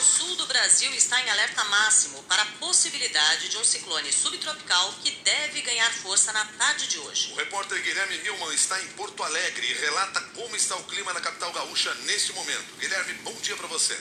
sul do Brasil está em alerta máximo para a possibilidade de um ciclone subtropical que deve ganhar força na tarde de hoje. O repórter Guilherme Milman está em Porto Alegre e relata como está o clima na capital gaúcha neste momento. Guilherme, bom dia para você.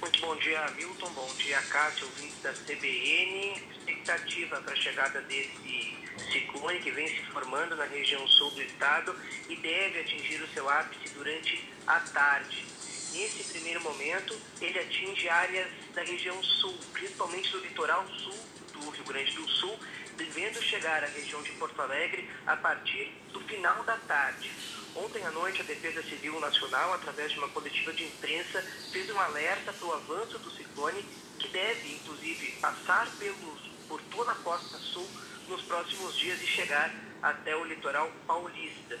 Muito bom dia, Milton. Bom dia, Cássio, ouvintes da CBN. Expectativa para a chegada desse ciclone que vem se formando na região sul do estado e deve atingir o seu ápice durante a tarde. Nesse primeiro momento, ele atinge áreas da região sul, principalmente do litoral sul do Rio Grande do Sul, devendo chegar à região de Porto Alegre a partir do final da tarde. Ontem à noite, a Defesa Civil Nacional, através de uma coletiva de imprensa, fez um alerta para o avanço do ciclone, que deve, inclusive, passar pelos, por toda a costa sul nos próximos dias e chegar até o litoral paulista.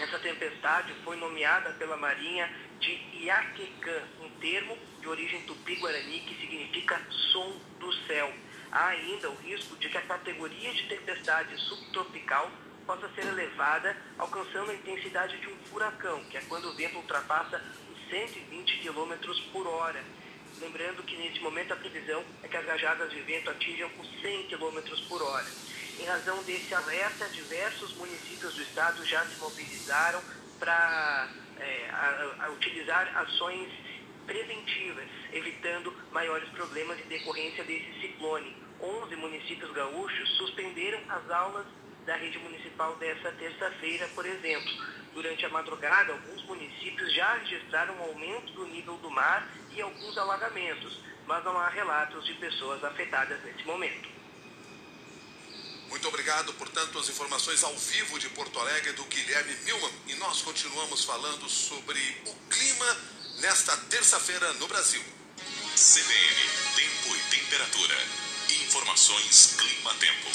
Essa tempestade foi nomeada pela Marinha de Iaquecã, um termo de origem tupi-guarani que significa som do céu. Há ainda o risco de que a categoria de tempestade subtropical possa ser elevada, alcançando a intensidade de um furacão, que é quando o vento ultrapassa os 120 km por hora. Lembrando que nesse momento a previsão é que as rajadas de vento atinjam os 100 km por hora. Em razão desse alerta, diversos municípios do estado já se mobilizaram para é, a, a utilizar ações preventivas, evitando maiores problemas em decorrência desse ciclone. 11 municípios gaúchos suspenderam as aulas da rede municipal dessa terça-feira, por exemplo. Durante a madrugada, alguns municípios já registraram um aumento do nível do mar e alguns alagamentos, mas não há relatos de pessoas afetadas nesse momento. Muito obrigado, portanto, as informações ao vivo de Porto Alegre do Guilherme Milman. E nós continuamos falando sobre o clima nesta terça-feira no Brasil. CBN, tempo e temperatura. Informações clima-tempo.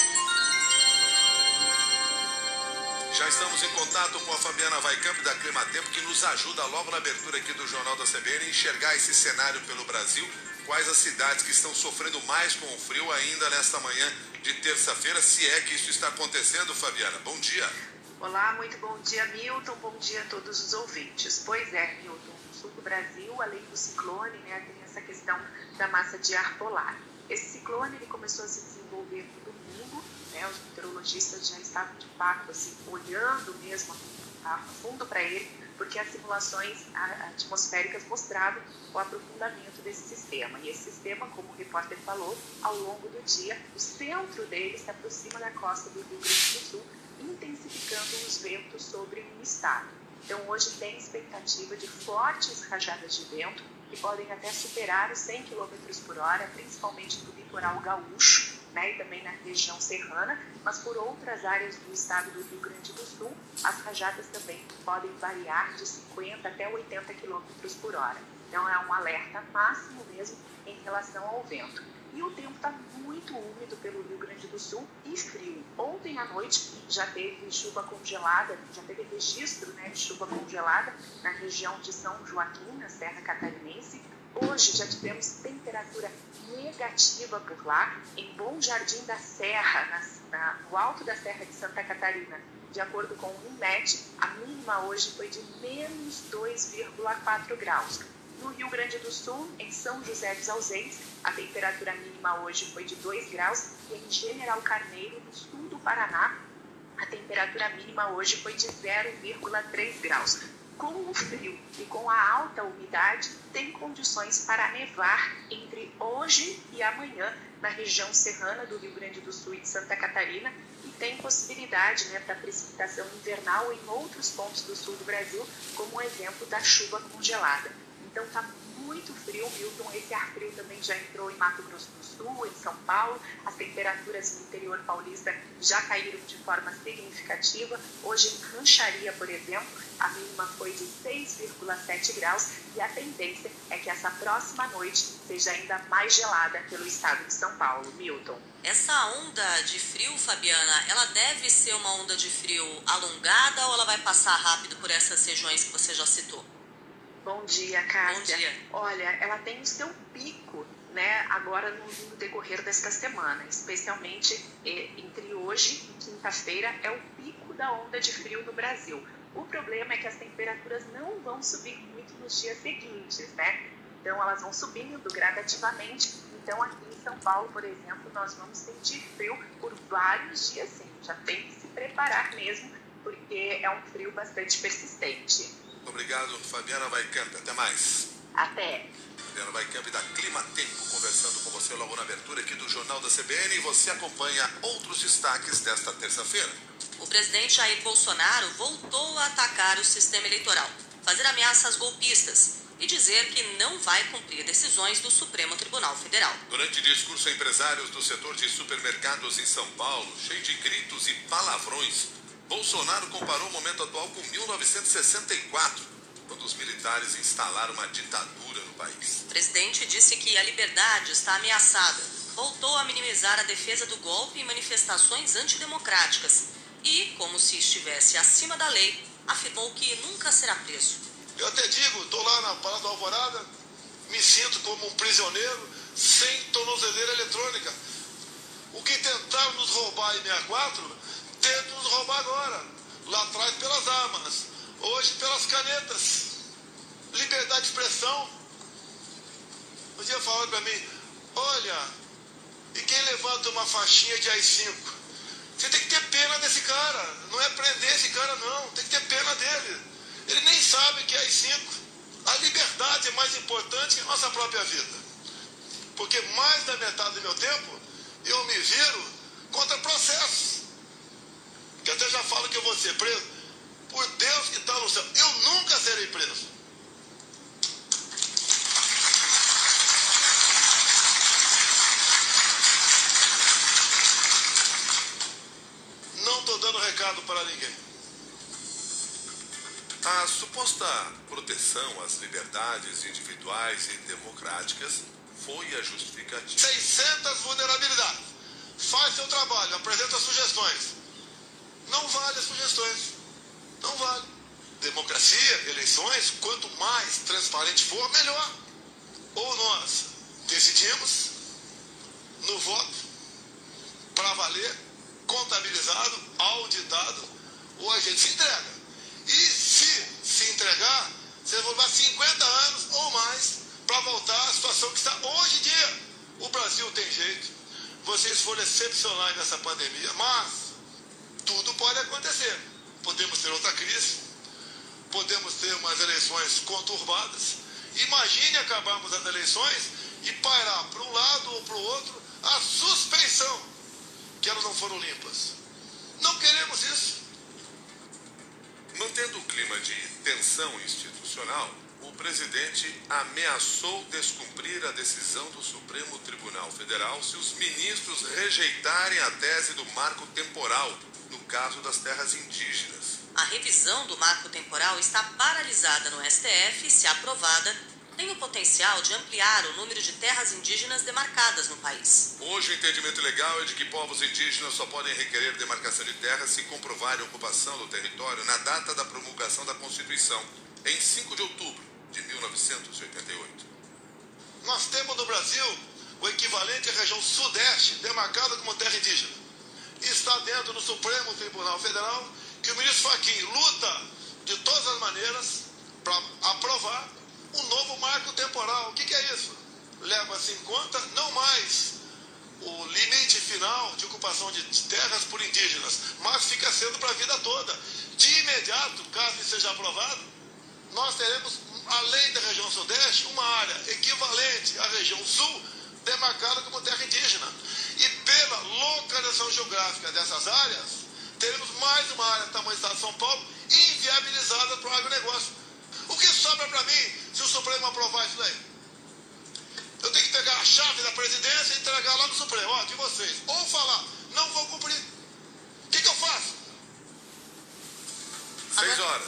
Já estamos em contato com a Fabiana Vaicamp da Clima Tempo, que nos ajuda logo na abertura aqui do Jornal da CBN a enxergar esse cenário pelo Brasil. Quais as cidades que estão sofrendo mais com o frio ainda nesta manhã de terça-feira, se é que isso está acontecendo, Fabiana. Bom dia. Olá, muito bom dia, Milton. Bom dia a todos os ouvintes. Pois é, Milton, no sul do Brasil, além do ciclone, né, tem essa questão da massa de ar polar. Esse ciclone ele começou a se desenvolver né, os meteorologistas já estavam de fato assim, olhando mesmo a fundo para ele, porque as simulações atmosféricas mostravam o aprofundamento desse sistema. E esse sistema, como o repórter falou, ao longo do dia, o centro dele se aproxima da costa do Rio Grande do Sul, intensificando os ventos sobre o estado. Então, hoje tem expectativa de fortes rajadas de vento, que podem até superar os 100 km por hora, principalmente no litoral gaúcho, né, e também na região serrana, mas por outras áreas do estado do Rio Grande do Sul, as rajadas também podem variar de 50 até 80 km por hora. Então é um alerta máximo mesmo em relação ao vento. E o tempo está muito úmido pelo Rio Grande do Sul e frio. Ontem à noite já teve chuva congelada, já teve registro né, de chuva congelada na região de São Joaquim, na Serra Catarinense, Hoje já tivemos temperatura negativa por lá, em Bom Jardim da Serra, na, na, no alto da Serra de Santa Catarina. De acordo com o INMET, a mínima hoje foi de menos 2,4 graus. No Rio Grande do Sul, em São José dos Ausentes, a temperatura mínima hoje foi de 2 graus e em General Carneiro, no sul do Paraná, a temperatura mínima hoje foi de 0,3 graus com o frio e com a alta umidade, tem condições para nevar entre hoje e amanhã na região serrana do Rio Grande do Sul e de Santa Catarina e tem possibilidade né, para precipitação invernal em outros pontos do sul do Brasil, como o exemplo da chuva congelada. Então está muito frio, Milton. Esse ar frio também já entrou em Mato Grosso do Sul, em São Paulo. As temperaturas no interior paulista já caíram de forma significativa. Hoje, em Rancharia, por exemplo, a mínima foi de 6,7 graus e a tendência é que essa próxima noite seja ainda mais gelada pelo estado de São Paulo. Milton. Essa onda de frio, Fabiana, ela deve ser uma onda de frio alongada ou ela vai passar rápido por essas regiões que você já citou? Bom dia, Cássia. Bom dia. Olha, ela tem o seu pico, né, agora no, no decorrer desta semana, especialmente eh, entre hoje e quinta-feira, é o pico da onda de frio no Brasil. O problema é que as temperaturas não vão subir muito nos dias seguintes, né? Então, elas vão subindo gradativamente. Então, aqui em São Paulo, por exemplo, nós vamos sentir frio por vários dias sim. Já tem que se preparar mesmo, porque é um frio bastante persistente. Obrigado, Fabiana Vaicamp. Até mais. Até. Fabiana Vaicamp da Clima Tempo, conversando com você logo na abertura aqui do Jornal da CBN. E você acompanha outros destaques desta terça-feira. O presidente Jair Bolsonaro voltou a atacar o sistema eleitoral, fazer ameaças golpistas e dizer que não vai cumprir decisões do Supremo Tribunal Federal. Durante discurso a empresários do setor de supermercados em São Paulo, cheio de gritos e palavrões, Bolsonaro comparou o momento atual com 1964, quando os militares instalaram uma ditadura no país. O presidente disse que a liberdade está ameaçada. Voltou a minimizar a defesa do golpe em manifestações antidemocráticas e, como se estivesse acima da lei, afirmou que nunca será preso. Eu até digo, estou lá na Parada da Alvorada, me sinto como um prisioneiro sem tornozeleira eletrônica. O que tentaram nos roubar em 64, tentam nos roubar. Lá atrás pelas armas, hoje pelas canetas. Liberdade de expressão. Um dia falaram para mim, olha, e quem levanta uma faixinha de AI-5? Você tem que ter pena desse cara. Não é prender esse cara, não. Tem que ter pena dele. Ele nem sabe que é AI-5. A liberdade é mais importante que a nossa própria vida. Porque mais da metade do meu tempo eu me viro contra processos. Que até já falo que eu vou ser preso. Por Deus que está no céu. Eu nunca serei preso. Não estou dando recado para ninguém. A suposta proteção às liberdades individuais e democráticas foi a justificativa. 600 vulnerabilidades. Faz seu trabalho, apresenta sugestões. Não vale as sugestões. Não vale. Democracia, eleições, quanto mais transparente for, melhor. Ou nós decidimos no voto, para valer, contabilizado, auditado, ou a gente se entrega. E se se entregar, vocês vão levar 50 anos ou mais para voltar à situação que está hoje em dia. O Brasil tem jeito. Vocês foram excepcionais nessa pandemia, mas tudo pode acontecer. Podemos ter outra crise, podemos ter umas eleições conturbadas. Imagine acabarmos as eleições e parar para um lado ou para o outro a suspeição que elas não foram limpas. Não queremos isso. Mantendo o clima de tensão institucional, o presidente ameaçou descumprir a decisão do Supremo Tribunal Federal se os ministros rejeitarem a tese do marco temporal no caso das terras indígenas. A revisão do marco temporal está paralisada no STF e, se aprovada, tem o potencial de ampliar o número de terras indígenas demarcadas no país. Hoje, o entendimento legal é de que povos indígenas só podem requerer demarcação de terras se comprovarem a ocupação do território na data da promulgação da Constituição, em 5 de outubro de 1988. Nós temos no Brasil o equivalente à região sudeste, demarcada como terra indígena. E está dentro do Supremo Tribunal Federal que o ministro Fachin luta de todas as maneiras para aprovar um novo marco temporal. O que, que é isso? Leva-se em conta não mais o limite final de ocupação de terras por indígenas, mas fica sendo para a vida toda. De imediato, caso seja aprovado, nós teremos, além da região sudeste, uma área equivalente à região sul, demarcada como terra indígena. E pela localização geográfica dessas áreas, teremos mais uma área tamanho do estado de São Paulo inviabilizada para o agronegócio. O que sobra para mim se o Supremo aprovar isso daí? Eu tenho que pegar a chave da presidência e entregar lá no Supremo, ó, de vocês. Ou falar, não vou cumprir. O que, que eu faço? 6 horas,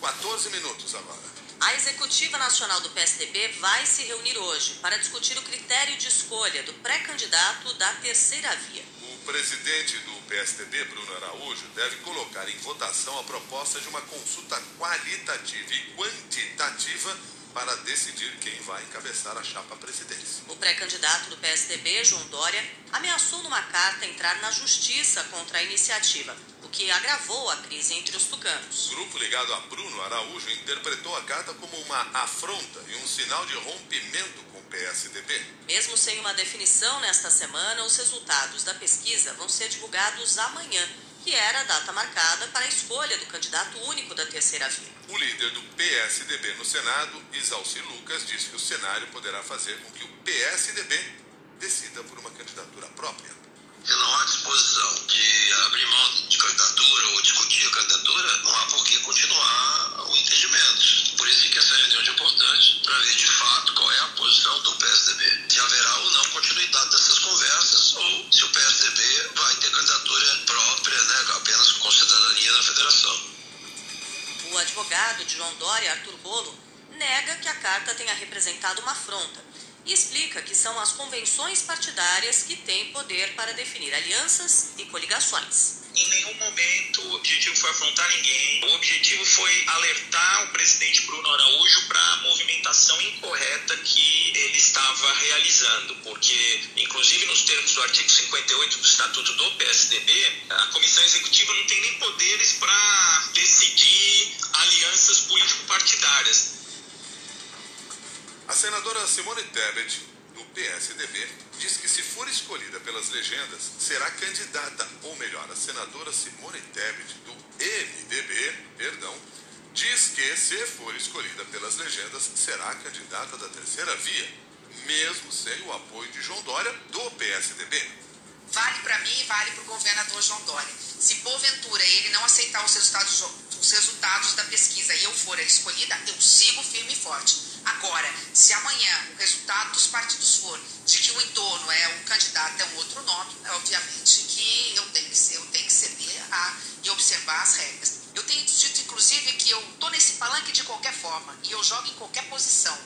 14 minutos agora. A Executiva Nacional do PSDB vai se reunir hoje para discutir o critério de escolha do pré-candidato da terceira via. O presidente do PSDB, Bruno Araújo, deve colocar em votação a proposta de uma consulta qualitativa e quantitativa para decidir quem vai encabeçar a chapa à presidência. O pré-candidato do PSDB, João Dória, ameaçou numa carta entrar na justiça contra a iniciativa, que agravou a crise entre os tucanos. O grupo ligado a Bruno Araújo interpretou a carta como uma afronta e um sinal de rompimento com o PSDB. Mesmo sem uma definição nesta semana, os resultados da pesquisa vão ser divulgados amanhã, que era a data marcada para a escolha do candidato único da terceira via. O líder do PSDB no Senado, Isalci Lucas, disse que o cenário poderá fazer com que o PSDB decida por uma candidatura própria. Não há disposição de abrir mão de candidatura ou discutir a candidatura, não há por que continuar o entendimento. Por isso que essa reunião é importante, para ver de fato qual é a posição do PSDB. Se haverá ou não continuidade dessas conversas, ou se o PSDB vai ter candidatura própria, né, apenas com cidadania na federação. O advogado de João Dória, Arthur Bolo, nega que a carta tenha representado uma afronta explica que são as convenções partidárias que têm poder para definir alianças e coligações. Em nenhum momento o objetivo foi afrontar ninguém. O objetivo foi alertar o presidente Bruno Araújo para a movimentação incorreta que ele estava realizando, porque, inclusive nos termos do artigo 58 do Estatuto do PSDB, a comissão executiva não tem nem poderes para decidir alianças político-partidárias. A senadora Simone Tebet, PSDB, diz que se for escolhida pelas legendas, será candidata, ou melhor, a senadora Simone Tebet, do MDB, perdão, diz que se for escolhida pelas legendas, será candidata da terceira via, mesmo sem o apoio de João Dória, do PSDB. Vale para mim e vale para o governador João Dória. Se porventura ele não aceitar os resultados, os resultados da pesquisa e eu for escolhida, eu sigo firme e forte. Agora, se amanhã o resultado dos partidos for de que o entorno é o candidato é um outro nome, é obviamente que eu tenho que, eu tenho que ceder a, e observar as regras. Eu tenho dito, inclusive, que eu estou nesse palanque de qualquer forma e eu jogo em qualquer posição.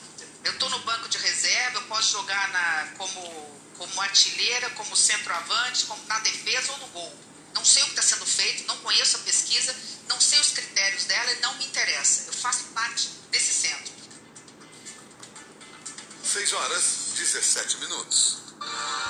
Eu estou no banco de reserva, eu posso jogar na, como, como artilheira, como centroavante, como na defesa ou no gol. Não sei o que está sendo feito, não conheço a pesquisa, não sei os critérios dela e não me interessa. Eu faço parte desse centro. 6 horas 17 minutos.